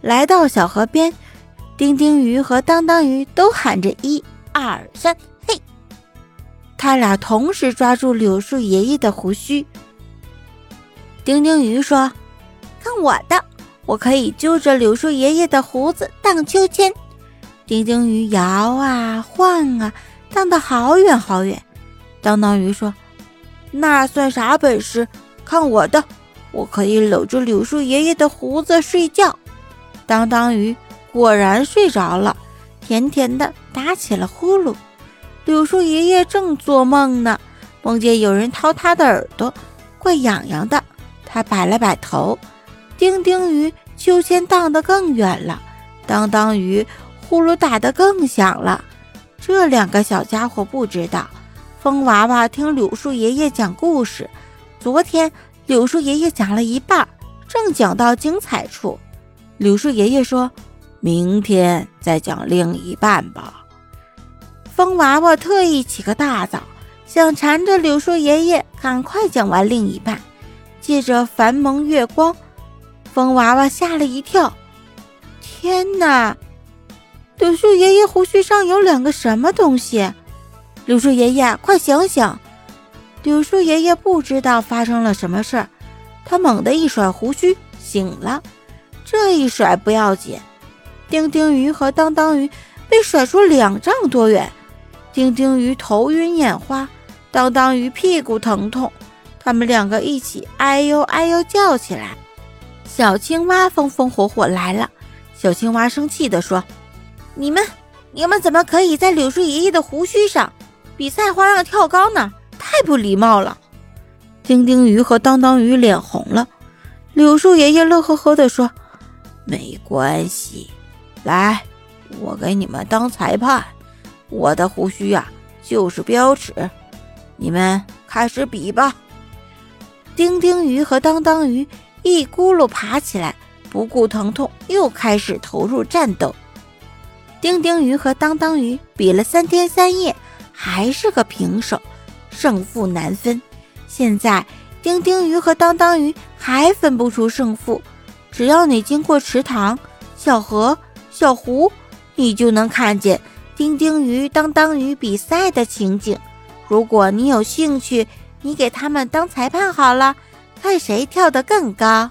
来到小河边，丁丁鱼和当当鱼都喊着一二三，嘿！他俩同时抓住柳树爷爷的胡须。丁丁鱼说：“看我的，我可以揪着柳树爷爷的胡子荡秋千。”丁丁鱼摇啊晃啊，荡得好远好远。当当鱼说：“那算啥本事？看我的，我可以搂住柳树爷爷的胡子睡觉。”当当鱼果然睡着了，甜甜的打起了呼噜。柳树爷爷正做梦呢，梦见有人掏他的耳朵，怪痒痒的。他摆了摆头，丁丁鱼秋千荡得更远了，当当鱼呼噜打得更响了。这两个小家伙不知道，风娃娃听柳树爷爷讲故事。昨天柳树爷爷讲了一半，正讲到精彩处，柳树爷爷说：“明天再讲另一半吧。”风娃娃特意起个大早，想缠着柳树爷爷赶快讲完另一半。借着繁蒙月光，风娃娃吓了一跳。天哪！柳树爷爷胡须上有两个什么东西？柳树爷爷，快醒醒！柳树爷爷不知道发生了什么事儿，他猛地一甩胡须，醒了。这一甩不要紧，丁丁鱼和当当鱼被甩出两丈多远。丁丁鱼头晕眼花，当当鱼屁股疼痛。他们两个一起哎呦哎呦叫起来。小青蛙风风火火来了。小青蛙生气地说：“你们，你们怎么可以在柳树爷爷的胡须上比赛花样跳高呢？太不礼貌了！”丁丁鱼和当当鱼脸红了。柳树爷爷乐呵呵地说：“没关系，来，我给你们当裁判。我的胡须呀，就是标尺。你们开始比吧。”丁丁鱼和当当鱼一咕噜爬起来，不顾疼痛，又开始投入战斗。丁丁鱼和当当鱼比了三天三夜，还是个平手，胜负难分。现在丁丁鱼和当当鱼还分不出胜负。只要你经过池塘、小河、小湖，你就能看见丁丁鱼、当当鱼比赛的情景。如果你有兴趣，你给他们当裁判好了，看谁跳得更高。